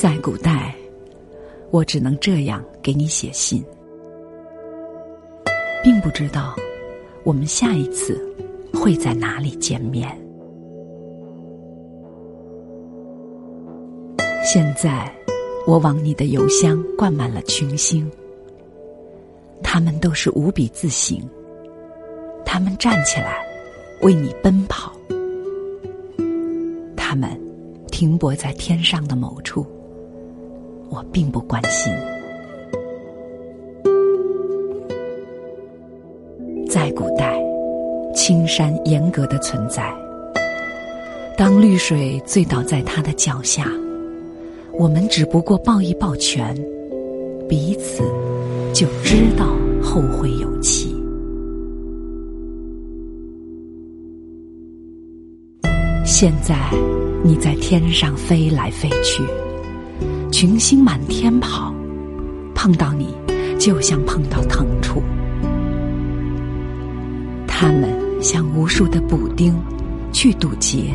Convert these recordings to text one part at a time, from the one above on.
在古代，我只能这样给你写信，并不知道我们下一次会在哪里见面。现在，我往你的邮箱灌满了群星，他们都是无比自省，他们站起来为你奔跑，他们停泊在天上的某处。我并不关心。在古代，青山严格的存在。当绿水醉倒在他的脚下，我们只不过抱一抱拳，彼此就知道后会有期。现在，你在天上飞来飞去。群星满天跑，碰到你就像碰到藤处。他们像无数的补丁，去堵截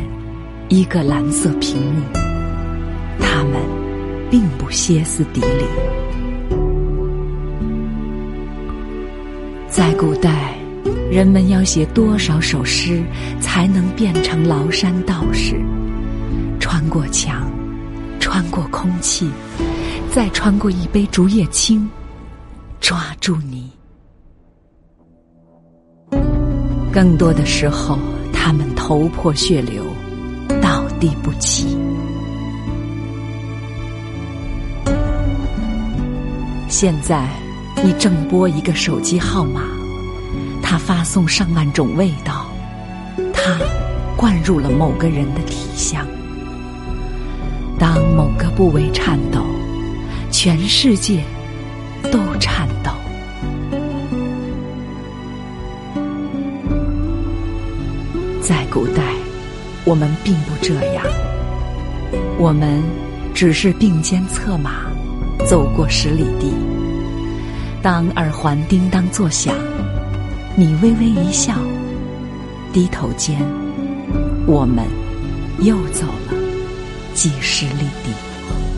一个蓝色屏幕。他们并不歇斯底里。在古代，人们要写多少首诗才能变成崂山道士？穿过墙。穿过空气，再穿过一杯竹叶青，抓住你。更多的时候，他们头破血流，倒地不起。现在，你正拨一个手机号码，他发送上万种味道，他灌入了某个人的体香。当某个部位颤抖，全世界都颤抖。在古代，我们并不这样，我们只是并肩策马，走过十里地。当耳环叮当作响，你微微一笑，低头间，我们又走了。既失利地。